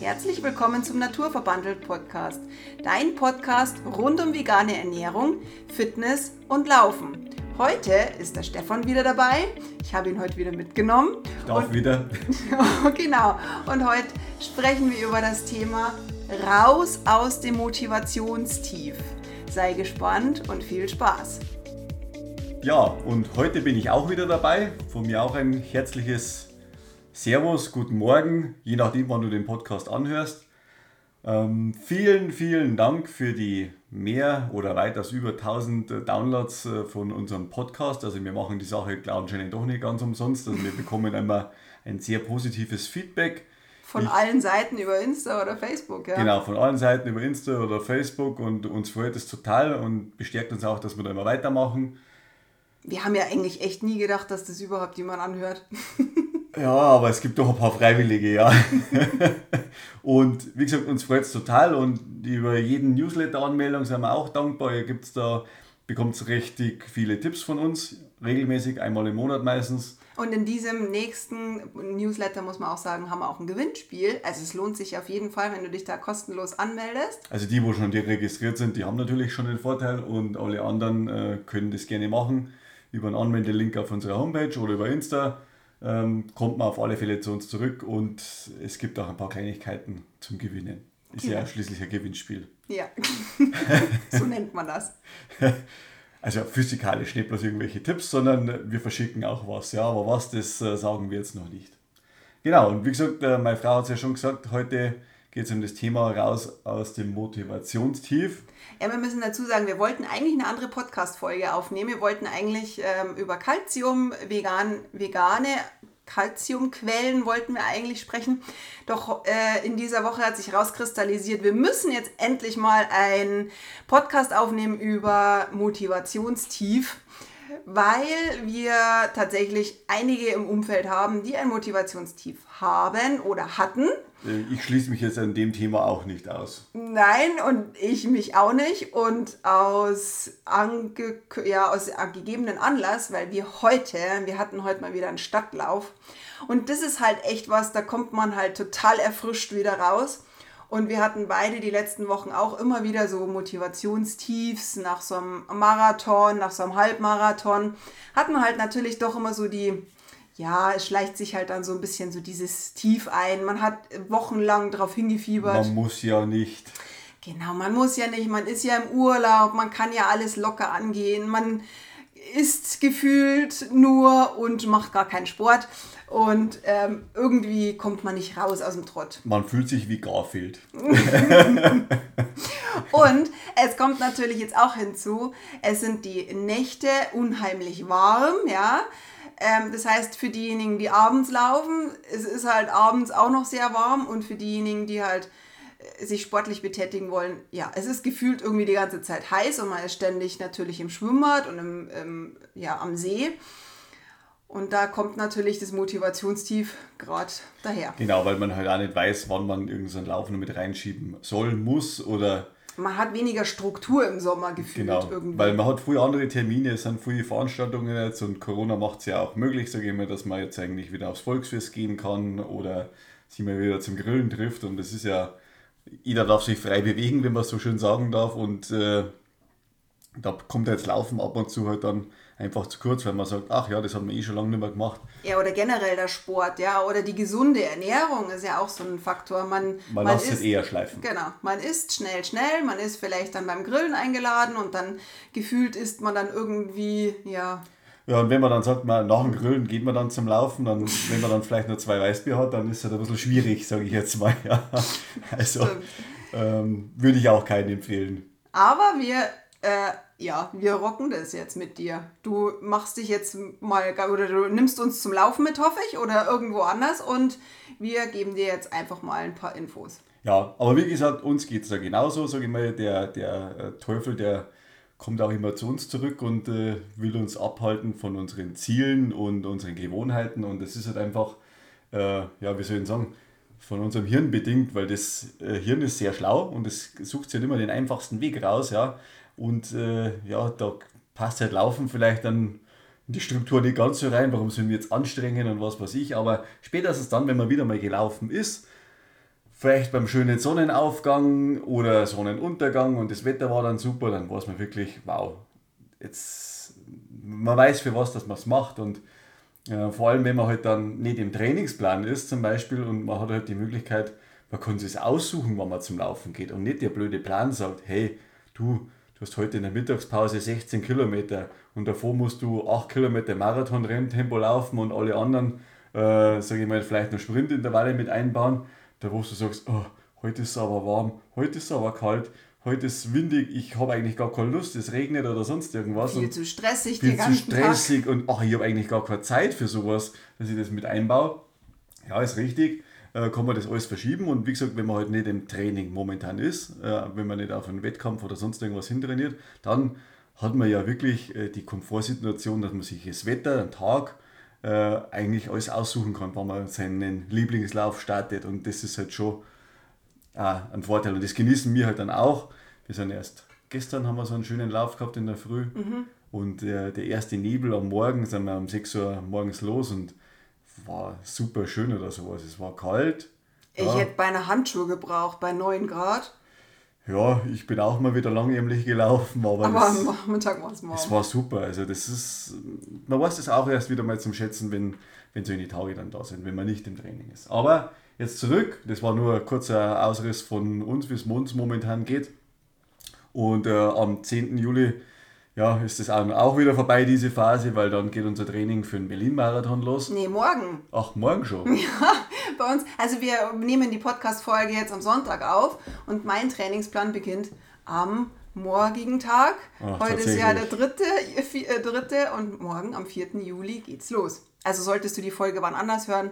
Herzlich willkommen zum Naturverbandelt Podcast, dein Podcast rund um vegane Ernährung, Fitness und Laufen. Heute ist der Stefan wieder dabei. Ich habe ihn heute wieder mitgenommen. Ich darf und, wieder. genau. Und heute sprechen wir über das Thema Raus aus dem Motivationstief. Sei gespannt und viel Spaß. Ja, und heute bin ich auch wieder dabei. Von mir auch ein herzliches Servus, guten Morgen, je nachdem, wann du den Podcast anhörst. Ähm, vielen, vielen Dank für die mehr oder weitaus über 1000 Downloads äh, von unserem Podcast. Also wir machen die Sache, glaube ich, doch nicht ganz umsonst. Also wir bekommen immer ein sehr positives Feedback. Von ich, allen Seiten über Insta oder Facebook, ja. Genau, von allen Seiten über Insta oder Facebook und uns freut es total und bestärkt uns auch, dass wir da immer weitermachen. Wir haben ja eigentlich echt nie gedacht, dass das überhaupt jemand anhört. Ja, aber es gibt doch ein paar Freiwillige, ja. und wie gesagt, uns freut es total und über jeden Newsletter-Anmeldung sind wir auch dankbar. Ihr gibt's da, bekommt richtig viele Tipps von uns, regelmäßig, einmal im Monat meistens. Und in diesem nächsten Newsletter muss man auch sagen, haben wir auch ein Gewinnspiel. Also es lohnt sich auf jeden Fall, wenn du dich da kostenlos anmeldest. Also die, wo schon registriert sind, die haben natürlich schon den Vorteil und alle anderen äh, können das gerne machen über einen Anmeldelink auf unserer Homepage oder über Insta ähm, kommt man auf alle Fälle zu uns zurück und es gibt auch ein paar Kleinigkeiten zum Gewinnen. Ist ja, ja schließlich ein Gewinnspiel. Ja, so nennt man das. Also physikalisch nicht bloß irgendwelche Tipps, sondern wir verschicken auch was. Ja, aber was, das äh, sagen wir jetzt noch nicht. Genau, und wie gesagt, äh, meine Frau hat es ja schon gesagt, heute geht es um das Thema raus aus dem Motivationstief. Ja, wir müssen dazu sagen, wir wollten eigentlich eine andere Podcast-Folge aufnehmen. Wir wollten eigentlich ähm, über Calcium, vegan, vegane Calciumquellen wollten wir eigentlich sprechen. Doch äh, in dieser Woche hat sich rauskristallisiert, wir müssen jetzt endlich mal einen Podcast aufnehmen über Motivationstief weil wir tatsächlich einige im Umfeld haben, die ein Motivationstief haben oder hatten. Äh, ich schließe mich jetzt an dem Thema auch nicht aus. Nein, und ich mich auch nicht. Und aus, ange ja, aus gegebenen Anlass, weil wir heute, wir hatten heute mal wieder einen Stadtlauf. Und das ist halt echt was, da kommt man halt total erfrischt wieder raus. Und wir hatten beide die letzten Wochen auch immer wieder so Motivationstiefs nach so einem Marathon, nach so einem Halbmarathon. Hatten halt natürlich doch immer so die, ja, es schleicht sich halt dann so ein bisschen so dieses Tief ein. Man hat wochenlang darauf hingefiebert. Man muss ja nicht. Genau, man muss ja nicht. Man ist ja im Urlaub, man kann ja alles locker angehen. Man isst gefühlt nur und macht gar keinen Sport. Und ähm, irgendwie kommt man nicht raus aus dem Trott. Man fühlt sich wie Garfield. und es kommt natürlich jetzt auch hinzu, es sind die Nächte unheimlich warm, ja. Ähm, das heißt, für diejenigen, die abends laufen, es ist halt abends auch noch sehr warm und für diejenigen, die halt äh, sich sportlich betätigen wollen, ja, es ist gefühlt irgendwie die ganze Zeit heiß und man ist ständig natürlich im Schwimmbad und im, im ja, am See. Und da kommt natürlich das Motivationstief gerade daher. Genau, weil man halt auch nicht weiß, wann man irgendeinen Lauf noch mit reinschieben soll, muss oder. Man hat weniger Struktur im Sommer gefühlt genau, irgendwie. Weil man hat früher andere Termine, es sind viele Veranstaltungen jetzt und Corona macht es ja auch möglich, sage ich mal, dass man jetzt eigentlich wieder aufs Volksfest gehen kann oder sich mal wieder zum Grillen trifft. Und das ist ja, jeder darf sich frei bewegen, wenn man so schön sagen darf. Und äh, da kommt jetzt Laufen ab und zu halt dann einfach zu kurz, wenn man sagt, ach ja, das haben wir eh schon lange nicht mehr gemacht. Ja, oder generell der Sport, ja, oder die gesunde Ernährung ist ja auch so ein Faktor. Man, man, man lässt es eher schleifen. Genau, man isst schnell, schnell, man ist vielleicht dann beim Grillen eingeladen und dann gefühlt isst man dann irgendwie, ja. Ja, und wenn man dann sagt, man, nach dem Grillen geht man dann zum Laufen, dann, wenn man dann vielleicht nur zwei Weißbier hat, dann ist es halt ein bisschen schwierig, sage ich jetzt mal. Ja. Also ähm, würde ich auch keinen empfehlen. Aber wir äh, ja, wir rocken das jetzt mit dir. Du machst dich jetzt mal, oder du nimmst uns zum Laufen mit, hoffe ich, oder irgendwo anders und wir geben dir jetzt einfach mal ein paar Infos. Ja, aber wie gesagt, uns geht es da genauso, sage ich mal, der, der äh, Teufel, der kommt auch immer zu uns zurück und äh, will uns abhalten von unseren Zielen und unseren Gewohnheiten und das ist halt einfach, äh, ja, wie soll ich sagen, von unserem Hirn bedingt, weil das äh, Hirn ist sehr schlau und es sucht sich halt immer den einfachsten Weg raus, ja. Und äh, ja, da passt halt Laufen vielleicht dann in die Struktur nicht ganz so rein, warum sollen wir jetzt anstrengen und was weiß ich. Aber spätestens dann, wenn man wieder mal gelaufen ist, vielleicht beim schönen Sonnenaufgang oder Sonnenuntergang und das Wetter war dann super, dann war es mir wirklich, wow, jetzt, man weiß für was, dass man es macht und äh, vor allem, wenn man halt dann nicht im Trainingsplan ist zum Beispiel und man hat halt die Möglichkeit, man kann sich aussuchen, wann man zum Laufen geht und nicht der blöde Plan sagt, hey, du, du hast heute in der Mittagspause 16 Kilometer und davor musst du 8 Kilometer Marathon-Renntempo laufen und alle anderen, äh, sage ich mal, vielleicht noch Sprintintervalle mit einbauen, da wo du sagst, oh, heute ist es aber warm, heute ist es aber kalt, heute ist es windig, ich habe eigentlich gar keine Lust, es regnet oder sonst irgendwas. Viel zu stressig viel zu stressig Tag. und ach, ich habe eigentlich gar keine Zeit für sowas, dass ich das mit einbaue. Ja, ist richtig, äh, kann man das alles verschieben. Und wie gesagt, wenn man halt nicht im Training momentan ist, äh, wenn man nicht auf einen Wettkampf oder sonst irgendwas hintrainiert, dann hat man ja wirklich äh, die Komfortsituation, dass man sich das Wetter, den Tag, eigentlich alles aussuchen kann, wann man seinen Lieblingslauf startet. Und das ist halt schon ein Vorteil. Und das genießen wir halt dann auch. Wir sind erst, gestern haben wir so einen schönen Lauf gehabt in der Früh. Mhm. und der, der erste Nebel am Morgen sind wir um 6 Uhr morgens los. Und war super schön oder sowas. Es war kalt. Ich ja. hätte beinahe Handschuhe gebraucht bei 9 Grad. Ja, ich bin auch mal wieder langärmlich gelaufen, aber, aber das, am Nachmittag war es warm. Es war super. Also das ist, man weiß das auch erst wieder mal zum Schätzen, wenn, wenn so die Tage dann da sind, wenn man nicht im Training ist. Aber jetzt zurück, das war nur ein kurzer Ausriss von uns, wie es uns momentan geht. Und äh, am 10. Juli ja, ist das auch wieder vorbei, diese Phase, weil dann geht unser Training für den Berlin-Marathon los. Nee, morgen. Ach, morgen schon. Ja, bei uns, also wir nehmen die Podcast-Folge jetzt am Sonntag auf und mein Trainingsplan beginnt am morgigen Tag. Ach, Heute ist ja der dritte, äh, dritte und morgen am 4. Juli geht's los. Also solltest du die Folge wann anders hören,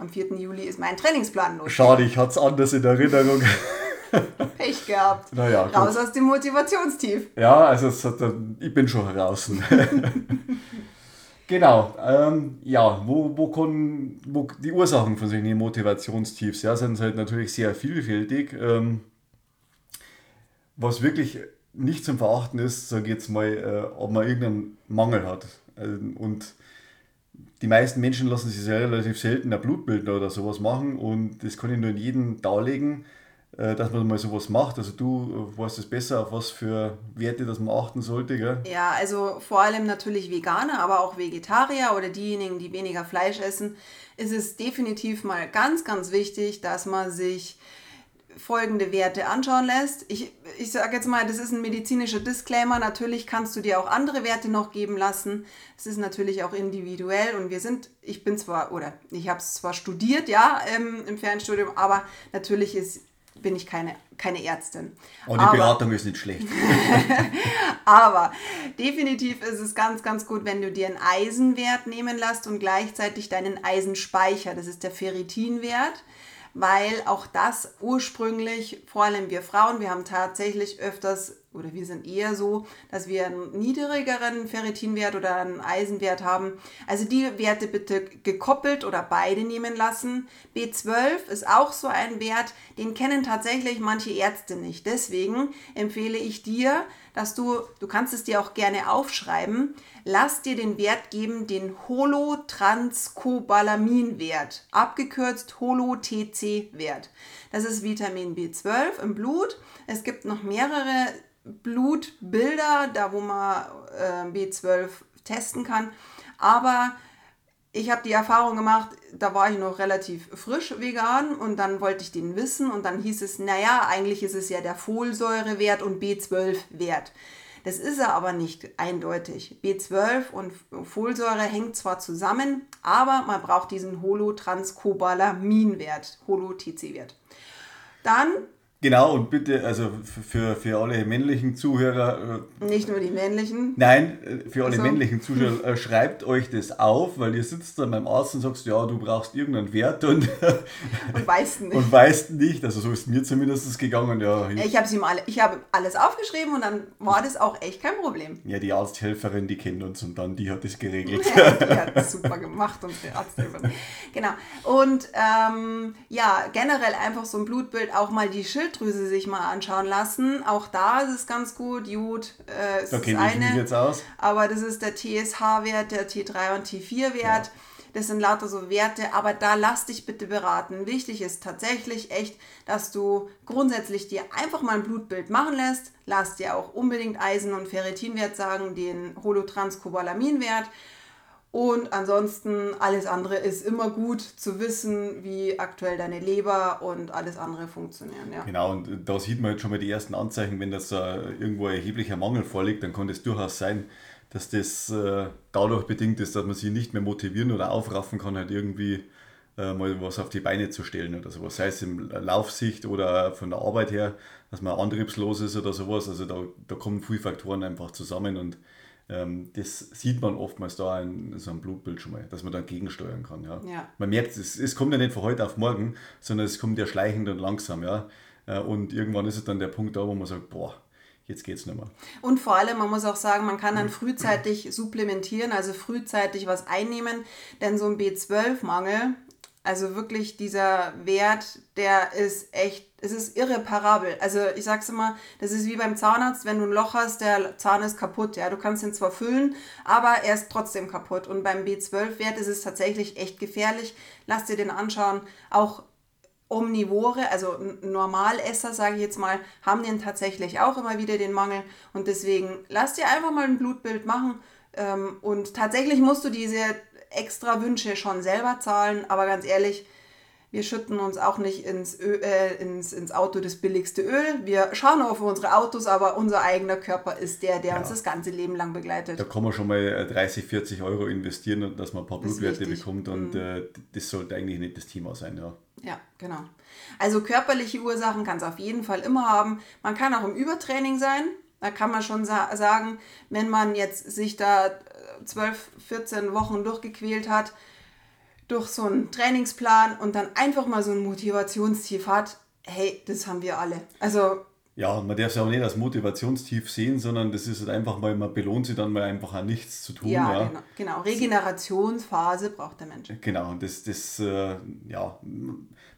am 4. Juli ist mein Trainingsplan los. Schade, ich hatte es anders in Erinnerung. Pech gehabt. Naja, raus aus dem Motivationstief. Ja, also hat, ich bin schon draußen. genau. Ähm, ja, wo, wo, kann, wo die Ursachen von solchen Motivationstiefs ja, sind halt natürlich sehr vielfältig. Ähm, was wirklich nicht zum Verachten ist, sage ich jetzt mal, äh, ob man irgendeinen Mangel hat. Ähm, und die meisten Menschen lassen sich relativ selten ein Blutbild oder sowas machen und das kann ich nur in jedem darlegen dass man mal sowas macht. Also du äh, weißt es besser, auf was für Werte das man achten sollte, gell? Ja, also vor allem natürlich Veganer, aber auch Vegetarier oder diejenigen, die weniger Fleisch essen, ist es definitiv mal ganz, ganz wichtig, dass man sich folgende Werte anschauen lässt. Ich, ich sage jetzt mal, das ist ein medizinischer Disclaimer. Natürlich kannst du dir auch andere Werte noch geben lassen. Es ist natürlich auch individuell und wir sind, ich bin zwar, oder ich habe es zwar studiert, ja, im, im Fernstudium, aber natürlich ist bin ich keine, keine Ärztin. Oh, die aber, Beratung ist nicht schlecht. aber definitiv ist es ganz, ganz gut, wenn du dir einen Eisenwert nehmen lässt und gleichzeitig deinen Eisenspeicher, das ist der Ferritinwert, weil auch das ursprünglich, vor allem wir Frauen, wir haben tatsächlich öfters oder wir sind eher so, dass wir einen niedrigeren Ferritinwert oder einen Eisenwert haben. Also die Werte bitte gekoppelt oder beide nehmen lassen. B12 ist auch so ein Wert, den kennen tatsächlich manche Ärzte nicht. Deswegen empfehle ich dir, dass du, du kannst es dir auch gerne aufschreiben, lass dir den Wert geben, den Holotranscobalaminwert, abgekürzt Holo-TC-Wert. Das ist Vitamin B12 im Blut. Es gibt noch mehrere Blutbilder, da wo man äh, B12 testen kann. Aber ich habe die Erfahrung gemacht, da war ich noch relativ frisch vegan und dann wollte ich den wissen und dann hieß es, naja, eigentlich ist es ja der Folsäurewert und B12-Wert. Das ist er aber nicht eindeutig. B12 und Folsäure hängt zwar zusammen, aber man braucht diesen Holotranscobalaminwert, Holo-TC-Wert. Dann Genau, und bitte, also für, für alle männlichen Zuhörer. Äh, Nicht nur die männlichen. Nein, äh, für alle also. männlichen Zuschauer, äh, schreibt euch das auf, weil ihr sitzt dann beim Arzt und sagst, ja, du brauchst irgendeinen Wert und, und weißt nicht. Und weißt nicht, also so ist mir zumindest gegangen. Ja, ich ich habe alle, hab alles aufgeschrieben und dann war das auch echt kein Problem. Ja, die Arzthelferin, die kennt uns und dann die hat das geregelt. Ja, die hat das super gemacht, unsere Arzthelferin. Genau. Und ähm, ja, generell einfach so ein Blutbild, auch mal die Schild Schilddrüse sich mal anschauen lassen. Auch da ist es ganz gut. Jod äh, ist okay, das eine. Jetzt aus. Aber das ist der TSH-Wert, der T3 und T4-Wert. Ja. Das sind lauter so Werte, aber da lass dich bitte beraten. Wichtig ist tatsächlich echt, dass du grundsätzlich dir einfach mal ein Blutbild machen lässt. Lass dir auch unbedingt Eisen- und Ferritinwert sagen, den Holotranscobalaminwert. Und ansonsten alles andere ist immer gut zu wissen, wie aktuell deine Leber und alles andere funktionieren. Ja. Genau, und da sieht man jetzt schon mal die ersten Anzeichen, wenn das äh, irgendwo ein erheblicher Mangel vorliegt, dann kann es durchaus sein, dass das äh, dadurch bedingt ist, dass man sich nicht mehr motivieren oder aufraffen kann, halt irgendwie äh, mal was auf die Beine zu stellen oder sowas. Sei es im Laufsicht oder von der Arbeit her, dass man antriebslos ist oder sowas. Also da, da kommen viele Faktoren einfach zusammen und das sieht man oftmals da in so einem Blutbild schon mal, dass man da gegensteuern kann. Ja. Ja. Man merkt, es, es kommt ja nicht von heute auf morgen, sondern es kommt ja schleichend und langsam. Ja. Äh, Und irgendwann ist es dann der Punkt da, wo man sagt, boah, jetzt geht's nicht mehr. Und vor allem, man muss auch sagen, man kann dann frühzeitig supplementieren, also frühzeitig was einnehmen, denn so ein B12-Mangel, also wirklich dieser Wert, der ist echt, es ist irreparabel. Also ich sag's immer, das ist wie beim Zahnarzt, wenn du ein Loch hast, der Zahn ist kaputt. Ja, du kannst ihn zwar füllen, aber er ist trotzdem kaputt. Und beim B12-Wert ist es tatsächlich echt gefährlich. Lass dir den anschauen. Auch Omnivore, also Normalesser, sage ich jetzt mal, haben den tatsächlich auch immer wieder den Mangel. Und deswegen lass dir einfach mal ein Blutbild machen. Ähm, und tatsächlich musst du diese extra Wünsche schon selber zahlen. Aber ganz ehrlich, wir schütten uns auch nicht ins, Ö äh, ins, ins Auto das billigste Öl. Wir schauen auf unsere Autos, aber unser eigener Körper ist der, der uns das ganze Leben lang begleitet. Da kann man schon mal äh, 30, 40 Euro investieren, dass man ein paar Das Blutwerte bekommt und äh, das sollte eigentlich nicht das Thema sein. Ja. Ja, genau. Also körperliche Ursachen kann es auf jeden Fall immer haben. Man kann auch im Übertraining sein. Da kann man schon sa sagen, wenn man jetzt sich da äh, 12, 14 Wochen durchgequält hat durch so einen Trainingsplan und dann einfach mal so ein Motivationstief hat, hey, das haben wir alle. Also Ja, man darf es ja auch nicht als Motivationstief sehen, sondern das ist halt einfach mal, man belohnt sich dann mal einfach an nichts zu tun. ja, ja. Genau, genau. Regenerationsphase braucht der Mensch. Genau, und das, das äh, ja,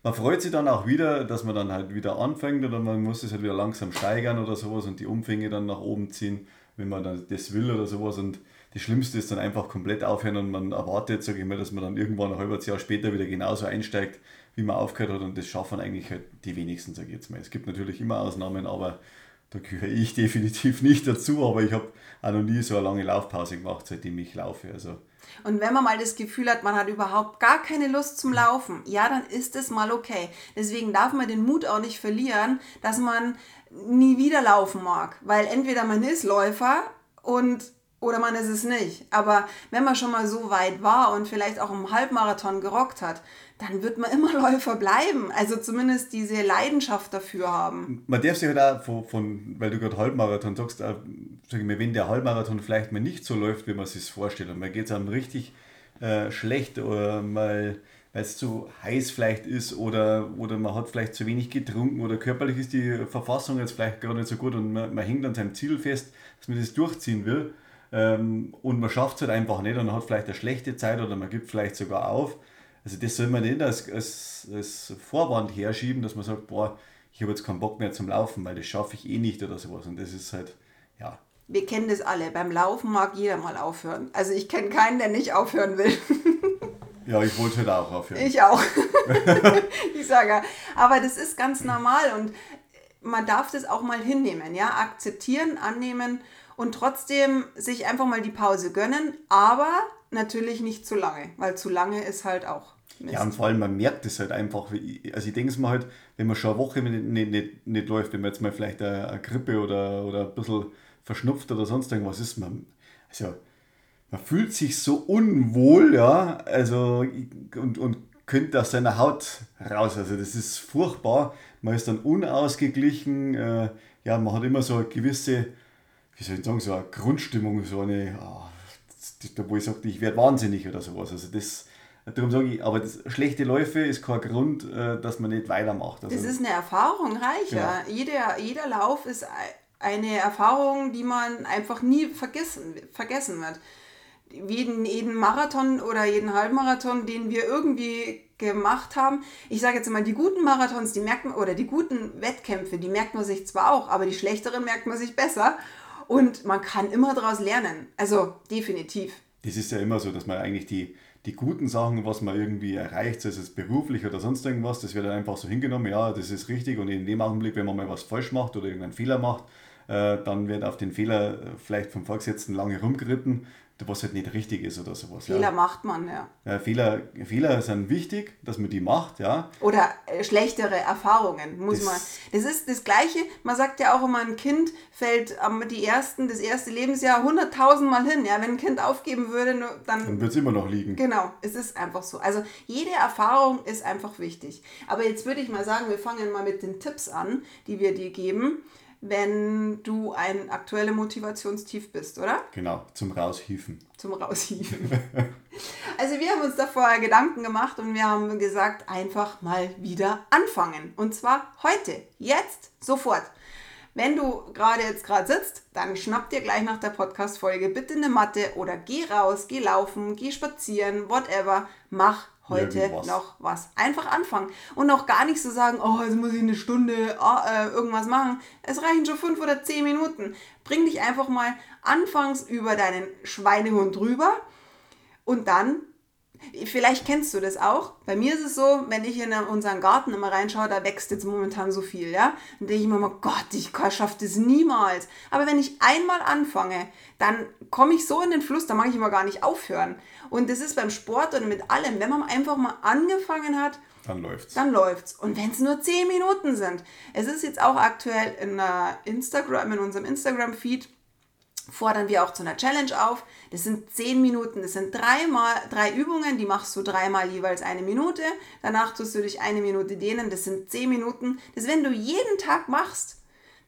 man freut sich dann auch wieder, dass man dann halt wieder anfängt oder man muss es halt wieder langsam steigern oder sowas und die Umfänge dann nach oben ziehen, wenn man dann das will oder sowas. Und das Schlimmste ist dann einfach komplett aufhören und man erwartet, sage ich mal, dass man dann irgendwann ein halbes Jahr später wieder genauso einsteigt, wie man aufgehört hat und das schaffen eigentlich halt die wenigsten, sage ich jetzt mal. Es gibt natürlich immer Ausnahmen, aber da gehöre ich definitiv nicht dazu, aber ich habe auch noch nie so eine lange Laufpause gemacht, seitdem ich laufe. Also Und wenn man mal das Gefühl hat, man hat überhaupt gar keine Lust zum Laufen, ja, dann ist es mal okay. Deswegen darf man den Mut auch nicht verlieren, dass man nie wieder laufen mag. Weil entweder man ist Läufer und oder man ist es nicht. Aber wenn man schon mal so weit war und vielleicht auch im Halbmarathon gerockt hat, dann wird man immer Läufer bleiben. Also zumindest diese Leidenschaft dafür haben. man darf sich halt auch von, von weil du gerade Halbmarathon sagst, auch, sag ich mal, wenn der Halbmarathon vielleicht mal nicht so läuft, wie man sich vorstellt, und mal geht es einem richtig äh, schlecht oder mal weil es zu heiß vielleicht ist oder, oder man hat vielleicht zu wenig getrunken oder körperlich ist die Verfassung jetzt vielleicht gar nicht so gut und man, man hängt an seinem Ziel fest, dass man das durchziehen will und man schafft es halt einfach nicht und hat vielleicht eine schlechte Zeit oder man gibt vielleicht sogar auf. Also das soll man nicht als, als, als Vorwand herschieben, dass man sagt, boah, ich habe jetzt keinen Bock mehr zum Laufen, weil das schaffe ich eh nicht oder sowas. Und das ist halt, ja, Wir kennen das alle. Beim Laufen mag jeder mal aufhören. Also ich kenne keinen, der nicht aufhören will. ja, ich wollte halt auch aufhören. Ich auch. ich sage, ja. aber das ist ganz normal und man darf das auch mal hinnehmen, ja, akzeptieren, annehmen und trotzdem sich einfach mal die Pause gönnen, aber natürlich nicht zu lange, weil zu lange ist halt auch Mist. Ja, und vor allem, man merkt es halt einfach. Also ich denke es mir halt, wenn man schon eine Woche nicht, nicht, nicht, nicht läuft, wenn man jetzt mal vielleicht eine, eine Grippe oder, oder ein bisschen verschnupft oder sonst irgendwas ist, man, also man fühlt sich so unwohl, ja, also und, und könnte aus seiner Haut raus. Also das ist furchtbar. Man ist dann unausgeglichen, äh, ja, man hat immer so eine gewisse, wie soll ich sagen, so eine Grundstimmung, so eine, ah, wo ich sage, ich werde wahnsinnig oder sowas. Also das, darum sage ich, aber das, schlechte Läufe ist kein Grund, äh, dass man nicht weitermacht. Also, Das ist eine Erfahrung reicher. Ja. Jeder, jeder Lauf ist ei- eine Erfahrung, die man einfach nie vergessen, vergessen wird. Jeden, jeden Marathon oder jeden Halbmarathon, den wir irgendwie gemacht haben. Ich sage jetzt mal, die guten Marathons, die merkt man, oder die guten Wettkämpfe, die merkt man sich zwar auch, aber die schlechteren merkt man sich besser. Und man kann immer daraus lernen. Also definitiv. das ist ja immer so, dass man eigentlich die, die guten Sachen, was man irgendwie erreicht, sei es beruflich oder sonst irgendwas, das wird dann einfach so hingenommen, ja, das ist richtig und in dem Augenblick, wenn man mal was falsch macht oder irgendeinen Fehler macht, äh, dann wird auf den Fehler äh, vielleicht vom Vorgesetzten lange rumgeritten was halt nicht richtig ist oder sowas. Fehler ja. macht man, ja. ja. Fehler, Fehler sind wichtig, dass man die macht, ja. Oder äh, schlechtere Erfahrungen, muss das man. Das ist das Gleiche, man sagt ja auch immer, ein Kind fällt ähm, die ersten, das erste Lebensjahr 100.000 Mal hin. Ja, wenn ein Kind aufgeben würde, dann. Dann wird es immer noch liegen. Genau, es ist einfach so. Also jede Erfahrung ist einfach wichtig. Aber jetzt würde ich mal sagen, wir fangen mal mit den Tipps an, die wir dir geben wenn du ein aktueller Motivationstief bist, oder? Genau, zum Raushieven. Zum Raushieven. also wir haben uns da vorher Gedanken gemacht und wir haben gesagt, einfach mal wieder anfangen. Und zwar heute, jetzt, sofort. Wenn du gerade jetzt gerade sitzt, dann schnapp dir gleich nach der Podcast-Folge bitte eine Matte oder geh raus, geh laufen, geh spazieren, whatever, mach heute Irgendwas. noch was. Einfach anfangen und auch gar nicht so sagen, oh, jetzt muss ich eine Stunde oh, äh, irgendwas machen. Es reichen schon fünf oder zehn Minuten. Bring dich einfach mal anfangs über deinen Schweinehund drüber und dann Vielleicht kennst du das auch. Bei mir ist es so, wenn ich in unseren Garten immer reinschaue, da wächst jetzt momentan so viel, ja. Dann denke ich mir immer, Gott, ich schaffe das niemals. Aber wenn ich einmal anfange, dann komme ich so in den Fluss, da mag ich immer gar nicht aufhören. Und das ist beim Sport und mit allem, wenn man einfach mal angefangen hat, dann läuft's. Dann läuft's. Und wenn es nur 10 Minuten sind. Es ist jetzt auch aktuell in Instagram, in unserem Instagram-Feed fordern wir auch zu einer Challenge auf. Das sind zehn Minuten, das sind dreimal, drei Übungen, die machst du dreimal jeweils eine Minute. Danach tust du dich eine Minute dehnen, das sind zehn Minuten. Das, wenn du jeden Tag machst,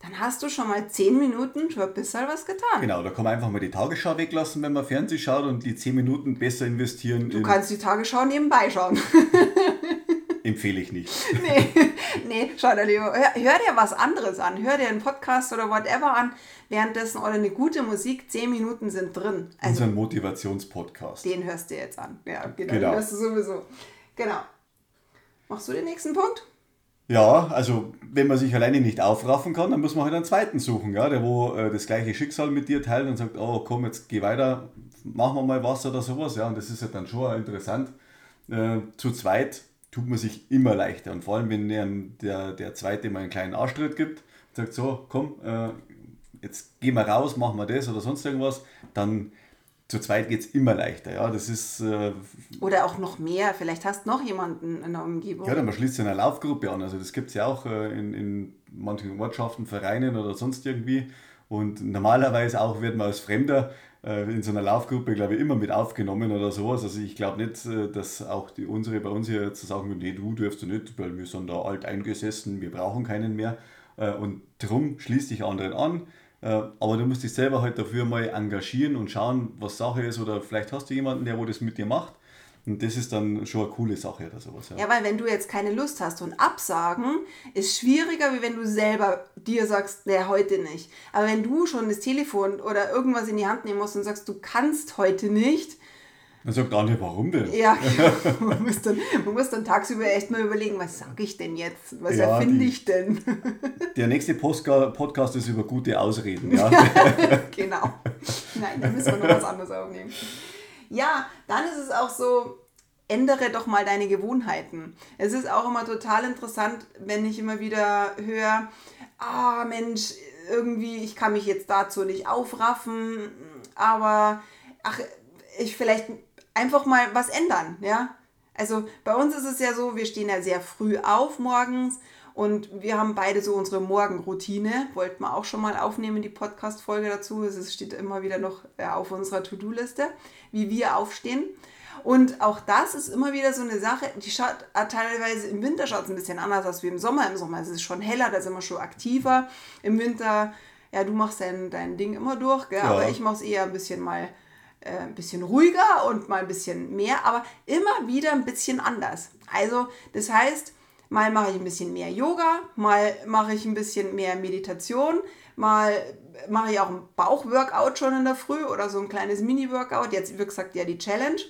dann hast du schon mal zehn Minuten schon ein bisschen was getan. Genau, da kann man einfach mal die Tagesschau weglassen, wenn man Fernsehen schaut und die zehn Minuten besser investieren. Du kannst die Tagesschau nebenbei schauen. empfehle ich nicht. nee, nee, schau dir lieber. Hör, hör, dir was anderes an. Hör dir einen Podcast oder whatever an. Währenddessen oder eine gute Musik, zehn Minuten sind drin. Also, Unser Motivationspodcast. Den hörst du jetzt an. Ja, genau. genau. Den hörst du sowieso. Genau. Machst du den nächsten Punkt? Ja, also wenn man sich alleine nicht aufraffen kann, dann muss man halt einen zweiten suchen, ja, der wo äh, das gleiche Schicksal mit dir teilt und sagt, oh komm, jetzt geh weiter, machen wir mal was oder sowas, ja, und das ist ja dann schon interessant. Äh, zu zweit tut man sich immer leichter. Und vor allem, wenn der, der Zweite mal einen kleinen Arschtritt gibt, sagt so, komm, äh, jetzt gehen wir raus, machen wir das oder sonst irgendwas, dann zu zweit geht es immer leichter. Ja, das ist, äh, oder auch noch mehr, vielleicht hast du noch jemanden in der Umgebung. Ja, dann man schließt sich eine Laufgruppe an. Also das gibt es ja auch äh, in, in manchen Ortschaften, Vereinen oder sonst irgendwie. Und normalerweise auch wird man als Fremder in so einer Laufgruppe, glaube ich, immer mit aufgenommen oder sowas. Also ich glaube nicht, äh, dass auch die unsere bei uns hier jetzt sagen, nee, du dürfst du nicht, weil wir sind da alt eingesessen, wir brauchen keinen mehr. Äh, und drum schließt dich anderen an. Aber du musst dich selber halt dafür mal engagieren und schauen, was Sache ist. Oder vielleicht hast du jemanden, der wo das mit dir macht. Und das ist dann schon eine coole Sache oder sowas. Ja. ja, weil wenn du jetzt keine Lust hast und absagen, ist schwieriger, wie wenn du selber dir sagst, nee, heute nicht. Aber wenn du schon das Telefon oder irgendwas in die Hand nehmen musst und sagst, du kannst heute nicht, dann sagt Daniel, warum denn? Ja, man, muss dann, man muss dann tagsüber echt mal überlegen, was sage ich denn jetzt? Was ja, erfinde ich denn? Der nächste Podcast ist über gute Ausreden. Ja, genau. Nein, da müssen wir noch was anderes aufnehmen. Ja, dann ist es auch so, ändere doch mal deine Gewohnheiten. Es ist auch immer total interessant, wenn ich immer wieder höre, ah Mensch, irgendwie, ich kann mich jetzt dazu nicht aufraffen, aber ach, ich vielleicht einfach mal was ändern, ja. Also bei uns ist es ja so, wir stehen ja sehr früh auf morgens und wir haben beide so unsere Morgenroutine. Wollten wir auch schon mal aufnehmen, die Podcast-Folge dazu. Es steht immer wieder noch auf unserer To-Do-Liste, wie wir aufstehen. Und auch das ist immer wieder so eine Sache, die schaut äh, teilweise im Winter schaut es ein bisschen anders aus wie im Sommer. Im Sommer ist es schon heller, da sind wir schon aktiver. Im Winter, ja, du machst dein, dein Ding immer durch, gell? Ja. aber ich mache es eher ein bisschen mal äh, ein bisschen ruhiger und mal ein bisschen mehr, aber immer wieder ein bisschen anders. Also, das heißt, mal mache ich ein bisschen mehr Yoga, mal mache ich ein bisschen mehr Meditation, mal mache ich auch ein Bauchworkout schon in der Früh oder so ein kleines Mini-Workout. Jetzt, wie gesagt, ja die Challenge.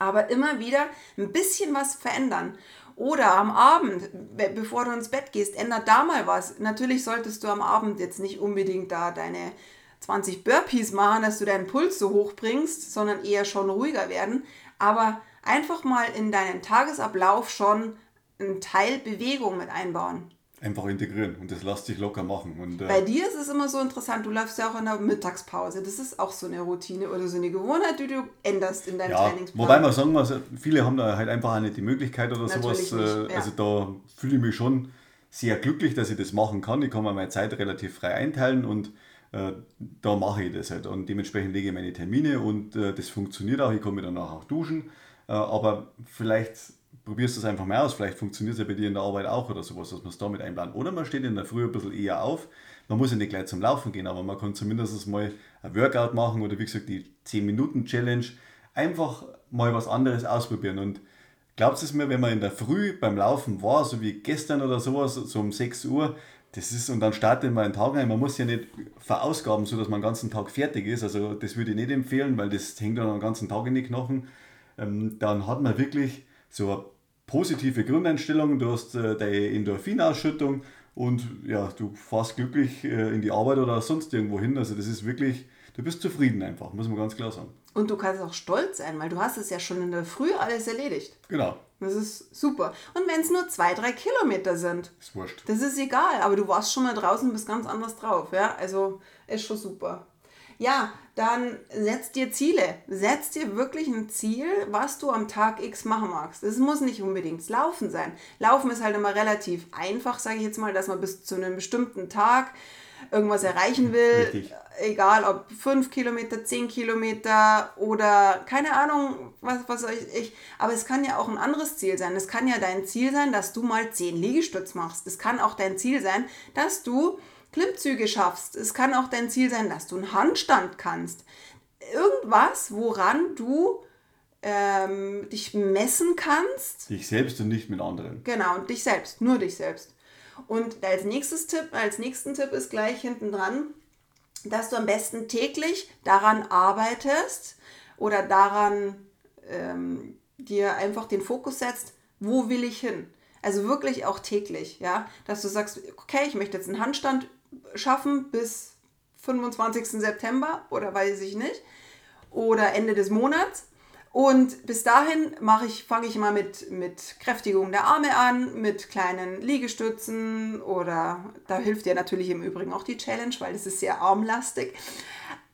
Aber immer wieder ein bisschen was verändern. Oder am Abend, bevor du ins Bett gehst, ändert da mal was. Natürlich solltest du am Abend jetzt nicht unbedingt da deine 20 Burpees machen, dass du deinen Puls so hoch bringst, sondern eher schon ruhiger werden. Aber einfach mal in deinen Tagesablauf schon einen Teil Bewegung mit einbauen. Einfach integrieren und das lässt sich locker machen. Und, äh Bei dir ist es immer so interessant, du läufst ja auch in der Mittagspause. Das ist auch so eine Routine oder so eine Gewohnheit, die du änderst in deinem ja, Trainingsplan. Wobei man sagen muss, viele haben da halt einfach auch nicht die Möglichkeit oder Natürlich sowas. Nicht, äh, ja. Also da fühle ich mich schon sehr glücklich, dass ich das machen kann. Ich kann mir meine Zeit relativ frei einteilen und da mache ich das halt. Und dementsprechend lege ich meine Termine und äh, das funktioniert auch. Ich kann mich danach auch duschen. Äh, aber vielleicht probierst du es einfach mal aus. Vielleicht funktioniert es ja bei dir in der Arbeit auch oder sowas, dass man es damit einplanen. Oder man steht in der Früh ein bisschen eher auf. Man muss ja nicht gleich zum Laufen gehen, aber man kann zumindest mal ein Workout machen oder wie gesagt die 10-Minuten-Challenge. Einfach mal was anderes ausprobieren. Und glaubt es mir, wenn man in der Früh beim Laufen war, so wie gestern oder sowas, so um 6 Uhr, das ist, und dann startet man einen Tag ein. Man muss ja nicht verausgaben, sodass man den ganzen Tag fertig ist. Also das würde ich nicht empfehlen, weil das hängt dann den ganzen Tag in die Knochen. Ähm, dann hat man wirklich so eine positive Grundeinstellung, du hast äh, deine Endorphinausschüttung und ja, du fährst glücklich äh, in die Arbeit oder sonst irgendwo hin. Also das ist wirklich, du bist zufrieden einfach, muss man ganz klar sagen. Und du kannst auch stolz sein, weil du hast es ja schon in der Früh alles erledigt. Genau. Das ist super. Und wenn es nur zwei, drei Kilometer sind. Ist wurscht. Das ist egal, aber du warst schon mal draußen und bist ganz anders drauf. Ja? Also ist schon super. Ja, dann setz dir Ziele. Setz dir wirklich ein Ziel, was du am Tag X machen magst. Es muss nicht unbedingt Laufen sein. Laufen ist halt immer relativ einfach, sage ich jetzt mal, dass man bis zu einem bestimmten Tag irgendwas erreichen will. Richtig. Egal ob 5 Kilometer, 10 Kilometer oder keine Ahnung, was, was ich, ich. Aber es kann ja auch ein anderes Ziel sein. Es kann ja dein Ziel sein, dass du mal 10 Liegestütz machst. Es kann auch dein Ziel sein, dass du Klimmzüge schaffst. Es kann auch dein Ziel sein, dass du einen Handstand kannst. Irgendwas, woran du ähm, dich messen kannst. Dich selbst und nicht mit anderen. Genau, dich selbst, nur dich selbst. Und als nächstes Tipp, als nächsten Tipp ist gleich hinten dran, dass du am besten täglich daran arbeitest oder daran ähm, dir einfach den Fokus setzt, wo will ich hin? Also wirklich auch täglich, ja, dass du sagst, okay, ich möchte jetzt einen Handstand schaffen bis 25. September oder weiß ich nicht. Oder Ende des Monats. Und bis dahin mache ich, fange ich mal mit, mit Kräftigung der Arme an, mit kleinen Liegestützen oder da hilft dir natürlich im Übrigen auch die Challenge, weil das ist sehr armlastig.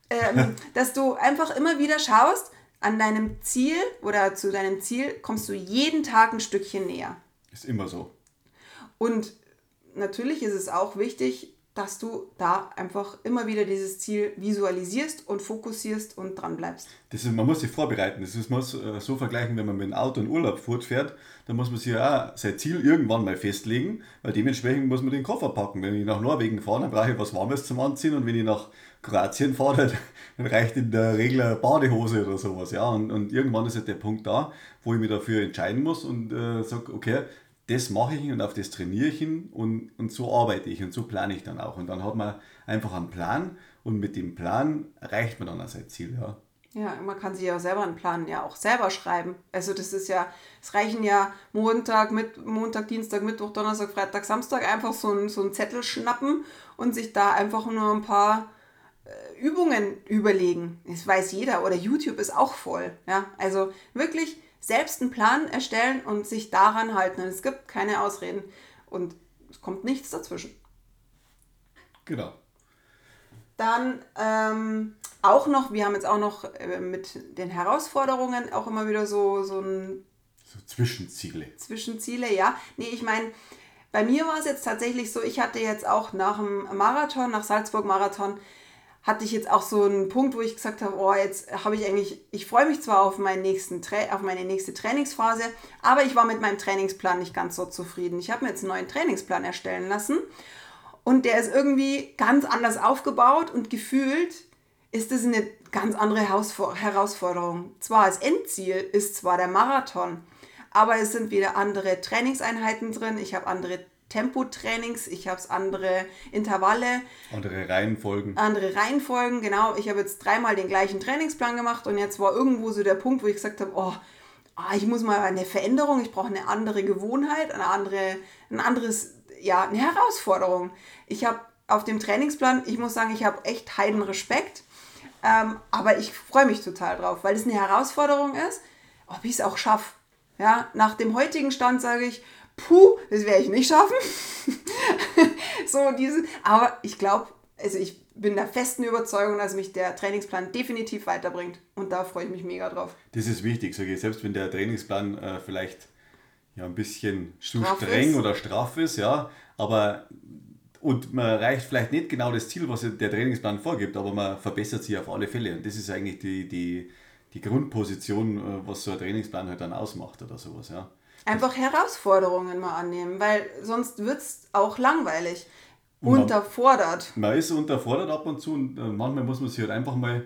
Ähm, dass du einfach immer wieder schaust, an deinem Ziel oder zu deinem Ziel kommst du jeden Tag ein Stückchen näher. Ist immer so. Und natürlich ist es auch wichtig, dass du da einfach immer wieder dieses Ziel visualisierst und fokussierst und dran bleibst. Man muss sich vorbereiten. Das ist, man muss äh, so vergleichen, wenn man mit dem Auto in Urlaub fortfährt, dann muss man sich ja auch sein Ziel irgendwann mal festlegen, weil dementsprechend muss man den Koffer packen. Wenn ich nach Norwegen fahre, dann brauche ich was Warmes zum Anziehen und wenn ich nach Kroatien fahre, dann reicht in der Regel eine Badehose oder sowas. Ja? Und, und irgendwann ist halt der Punkt da, wo ich mich dafür entscheiden muss und äh, sage, okay, das mache ich und auf das trainiere ich und, und so arbeite ich und so plane ich dann auch. Und dann hat man einfach einen Plan und mit dem Plan erreicht man dann auch sein Ziel. Ja. Ja, man kann sich ja selber einen Plan ja auch selber schreiben. Also das ist ja, es reichen ja Montag, mit, Montag, Dienstag, Mittwoch, Donnerstag, Freitag, Samstag einfach so einen, so Zettel schnappen und sich da einfach nur ein paar äh, Übungen überlegen. Das weiß jeder oder YouTube ist auch voll. Ja, also wirklich selbst einen Plan erstellen und sich daran halten. Und es gibt keine Ausreden und es kommt nichts dazwischen. Genau. Dann ähm, auch noch, wir haben jetzt auch noch äh, mit den Herausforderungen auch immer wieder so, so ein. So Zwischenziele. Zwischenziele, ja. Nee, ich meine, bei mir war es jetzt tatsächlich so, ich hatte jetzt auch nach dem Marathon, nach Salzburg Marathon, hatte ich jetzt auch so einen Punkt, wo ich gesagt habe, oh, jetzt habe ich eigentlich, ich freue mich zwar auf, meinen nächsten auf meine nächste Trainingsphase, aber ich war mit meinem Trainingsplan nicht ganz so zufrieden. Ich habe mir jetzt einen neuen Trainingsplan erstellen lassen und der ist irgendwie ganz anders aufgebaut und gefühlt ist das eine ganz andere Herausforderung. Zwar als Endziel ist zwar der Marathon, aber es sind wieder andere Trainingseinheiten drin, ich habe andere Tempotrainings, ich habe es andere Intervalle. Andere Reihenfolgen. Andere Reihenfolgen, genau. Ich habe jetzt dreimal den gleichen Trainingsplan gemacht und jetzt war irgendwo so der Punkt, wo ich gesagt habe, oh, ah, ich muss mal eine Veränderung, ich brauche eine andere Gewohnheit, eine andere, ein anderes, ja, eine Herausforderung. Ich habe auf dem Trainingsplan, ich muss sagen, ich habe echt heiden Respekt, ähm, aber ich freue mich total drauf, weil es eine Herausforderung ist, ob ich es auch schaffe. Ja, nach dem heutigen Stand sage ich, puh, das werde ich nicht schaffen. so diese, aber ich glaube, also ich bin der festen Überzeugung, dass mich der Trainingsplan definitiv weiterbringt. Und da freue ich mich mega drauf. Das ist wichtig, sage ich. Selbst wenn der Trainingsplan äh, vielleicht ja, ein bisschen zu streng ist. oder straff ist, ja, aber und man erreicht vielleicht nicht genau das Ziel, was der Trainingsplan vorgibt, aber man verbessert sich auf alle Fälle. Und das ist eigentlich die, die, die Grundposition, äh, was so ein Trainingsplan halt dann ausmacht oder sowas, ja. Einfach Herausforderungen mal annehmen, weil sonst wird es auch langweilig unterfordert. Man ist unterfordert ab und zu und äh, manchmal muss man sich halt einfach mal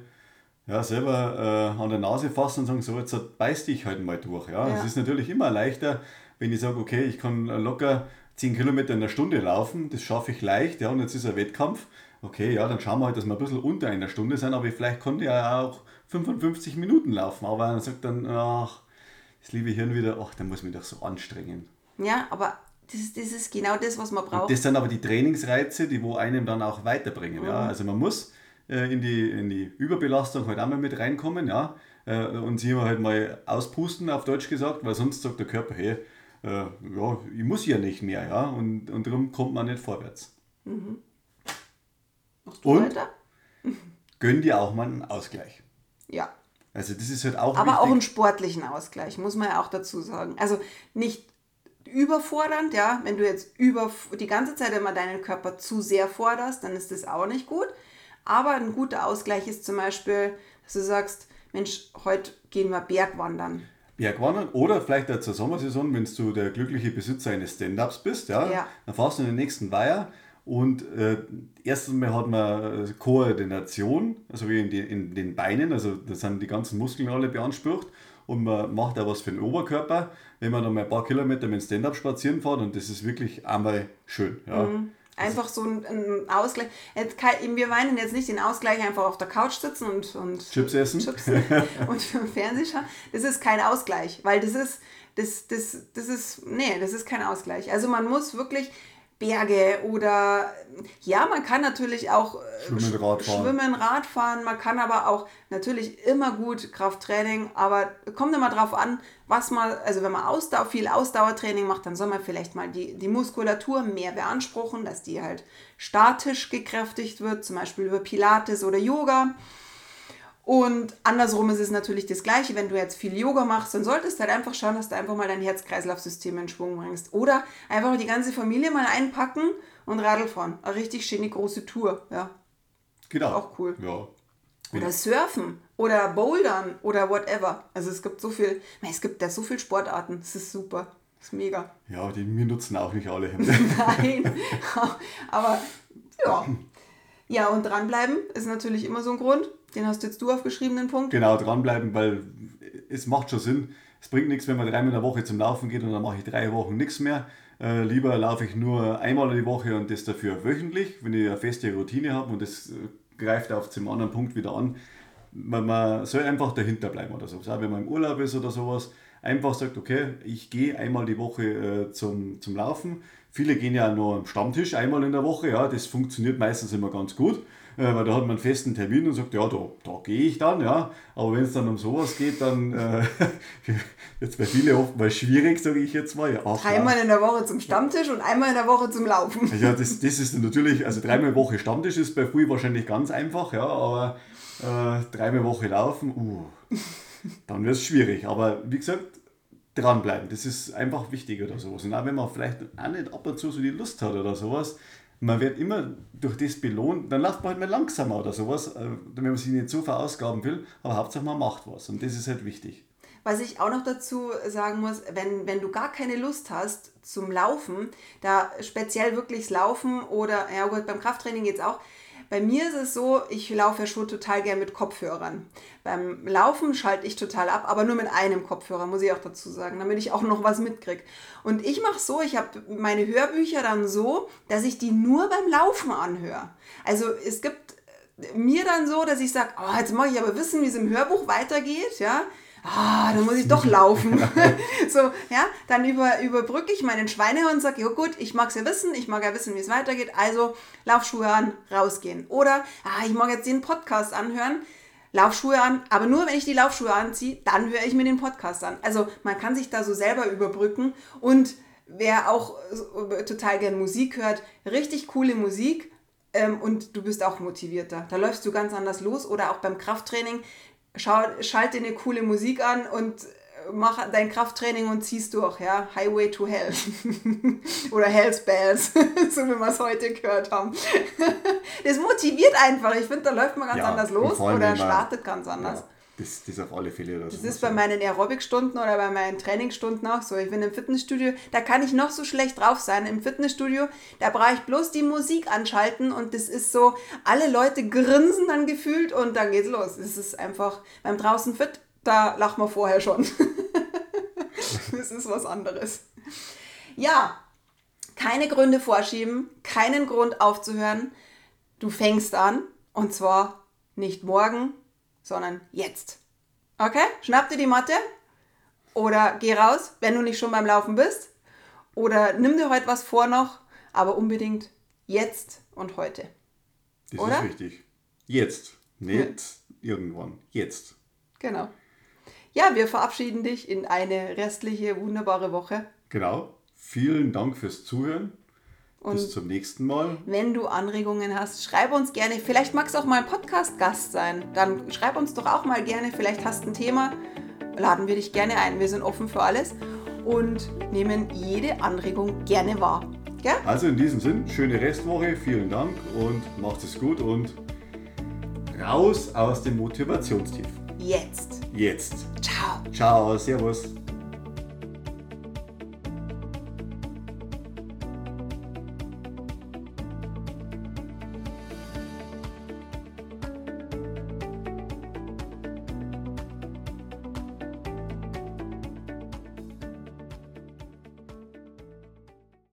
ja, selber äh, an der Nase fassen und sagen, so jetzt beiß dich halt mal durch. Ja? Es ist natürlich immer leichter, wenn ich sage, okay, ich kann locker 10 Kilometer in der Stunde laufen, das schaffe ich leicht, ja, und jetzt ist ein Wettkampf. Okay, ja, dann schauen wir halt, dass wir ein bisschen unter einer Stunde sind, aber vielleicht konnte ich ja auch 55 Minuten laufen. Aber man sagt dann, ach, das liebe Hirn wieder, ach, dann muss mich doch so anstrengen. Ja, aber das, das ist genau das, was man braucht. Und das sind aber die Trainingsreize, die wo einem dann auch weiterbringen. Mhm. Ja? Also man muss äh, in, die, in die Überbelastung halt auch mal mit reinkommen ja? Äh, und sich halt mal auspusten, auf Deutsch gesagt, weil sonst sagt der Körper, hey, äh, ja, ich muss ja nicht mehr. Ja? Und, und darum kommt man nicht vorwärts. Mhm. Machst du und weiter? gönn dir auch mal einen Ausgleich. Ja. Also das ist halt auch Aber wichtig. auch einen sportlichen Ausgleich, muss man ja auch dazu sagen. Also nicht überfordernd, ja. Wenn du jetzt über die ganze Zeit immer deinen Körper zu sehr forderst, dann ist das auch nicht gut. Aber ein guter Ausgleich ist zum Beispiel, dass du sagst, Mensch, heute gehen wir Bergwandern. Bergwandern oder vielleicht zur Sommersaison, wenn du der glückliche Besitzer eines Stand-Ups bist, ja, ja. dann fahrst du in den nächsten Weiher und äh, erstens mal hat man äh, Koordination, also wie in, die, in den Beinen, also da sind die ganzen Muskeln alle beansprucht und man macht auch was für den Oberkörper, wenn man dann mal ein paar Kilometer mit dem Stand-up spazieren fährt und das ist wirklich einmal schön. Ja. Mhm. Einfach so ein, ein Ausgleich. Kann, wir meinen jetzt nicht den Ausgleich einfach auf der Couch sitzen und, und Chips essen Chips und Fernsehen schauen. Das ist kein Ausgleich, weil das ist, das, das, das ist, nee, das ist kein Ausgleich. Also man muss wirklich Berge oder ja, man kann natürlich auch äh, Schwimmen, Radfahren. Schwimmen, Radfahren, man kann aber auch natürlich immer gut Krafttraining, aber kommt immer drauf an, was man, also wenn man Ausdauer, viel Ausdauertraining macht, dann soll man vielleicht mal die, die Muskulatur mehr beanspruchen, dass die halt statisch gekräftigt wird, zum Beispiel über Pilates oder Yoga. Und andersrum ist es natürlich das Gleiche, wenn du jetzt viel Yoga machst, dann solltest du halt einfach schauen, dass du einfach mal dein Herz-Kreislauf-System in Schwung bringst. Oder einfach die ganze Familie mal einpacken und Radl fahren. Eine richtig schöne große Tour, ja. Genau. Auch cool. Ja. Oder surfen oder bouldern oder whatever. Also es gibt so viel, es gibt ja so viele Sportarten. Das ist super. Das ist mega. Ja, die wir nutzen auch nicht alle. Nein, aber ja. Ja, und dranbleiben ist natürlich immer so ein Grund. Den hast jetzt du aufgeschrieben, den Punkt. Genau, dranbleiben, weil es macht schon Sinn. Es bringt nichts, wenn man dreimal in der Woche zum Laufen geht und dann mache ich drei Wochen nichts mehr. Äh, lieber laufe ich nur einmal die Woche und das dafür wöchentlich, wenn ich eine feste Routine habe und das äh, greift auf zum anderen Punkt wieder an. Man, man soll einfach dahinter bleiben oder so. Auch wenn man im Urlaub ist oder sowas, einfach sagt, okay, ich gehe einmal die Woche äh, zum, zum Laufen. Viele gehen ja nur am Stammtisch einmal in der Woche, ja, das funktioniert meistens immer ganz gut äh, weil da hat man einen festen Termin und sagt, ja, da, da gehe ich dann, ja. Aber wenn es dann um sowas geht, dann äh, jetzt bei viele oft mal schwierig, sage ich jetzt mal. Ja, dreimal in der Woche zum Stammtisch und einmal in der Woche zum Laufen. Ja, das, das ist natürlich, also dreimal Woche Stammtisch ist bei vielen wahrscheinlich ganz einfach, ja, aber äh, dreimal Woche laufen, uh, dann wird es schwierig. Aber wie gesagt, dranbleiben, das ist einfach wichtig oder sowas. Und auch wenn man vielleicht auch nicht ab und zu so die Lust hat oder sowas, man wird immer durch das belohnt, dann läuft man halt mal langsamer oder sowas, äh, wenn man sich nicht so verausgaben will, aber Hauptsache man macht was und das ist halt wichtig. Was ich auch noch dazu sagen muss, wenn, wenn du gar keine Lust hast zum Laufen, da speziell wirklich das Laufen oder, ja gut, beim Krafttraining geht es auch, bei mir ist es so, ich laufe ja schon total gern mit Kopfhörern. Beim Laufen schalte ich total ab, aber nur mit einem Kopfhörer, muss ich auch dazu sagen, damit ich auch noch was mitkriege. Und ich mache so, ich habe meine Hörbücher dann so, dass ich die nur beim Laufen anhöre. Also es gibt mir dann so, dass ich sage, oh, jetzt mache ich aber wissen, wie es im Hörbuch weitergeht, ja ah, dann muss ich doch laufen. so, ja, dann über, überbrücke ich meinen Schweinehund und sage, ja gut, ich mag es ja wissen, ich mag ja wissen, wie es weitergeht, also Laufschuhe an, rausgehen. Oder, ah, ich mag jetzt den Podcast anhören, Laufschuhe an, aber nur wenn ich die Laufschuhe anziehe, dann höre ich mir den Podcast an. Also man kann sich da so selber überbrücken und wer auch total gern Musik hört, richtig coole Musik ähm, und du bist auch motivierter. Da läufst du ganz anders los oder auch beim Krafttraining, schau, schalte eine coole Musik an und mach dein Krafttraining und ziehst durch, ja. Highway to Hell. Oder Hell's Bells, so wie wir es heute gehört haben. das motiviert einfach. Ich finde, da läuft man ganz ja, anders los oder startet ganz anders. Ja, das, das auf alle Fälle. Das, das ist bei meinen Aerobic-Stunden oder bei meinen Trainingsstunden auch so. Ich bin im Fitnessstudio, da kann ich noch so schlecht drauf sein. Im Fitnessstudio, da brauche ich bloß die Musik anschalten und das ist so, alle Leute grinsen dann gefühlt und dann geht's los. Es ist einfach beim draußen fit da lachen wir vorher schon. das ist was anderes. Ja, keine Gründe vorschieben, keinen Grund aufzuhören. Du fängst an und zwar nicht morgen, sondern jetzt. Okay? Schnapp dir die Matte oder geh raus, wenn du nicht schon beim Laufen bist. Oder nimm dir heute was vor noch, aber unbedingt jetzt und heute. Das oder? ist wichtig. Jetzt, nicht ja. irgendwann. Jetzt. Genau. Ja, wir verabschieden dich in eine restliche wunderbare Woche. Genau. Vielen Dank fürs Zuhören. Und Bis zum nächsten Mal. Wenn du Anregungen hast, schreib uns gerne. Vielleicht magst du auch mal Podcast-Gast sein. Dann schreib uns doch auch mal gerne. Vielleicht hast du ein Thema. Laden wir dich gerne ein. Wir sind offen für alles und nehmen jede Anregung gerne wahr. Ja? Also in diesem Sinn, schöne Restwoche. Vielen Dank und macht es gut und raus aus dem Motivationstief. Jetzt. Jetzt. Ciao. Ciao, Servus.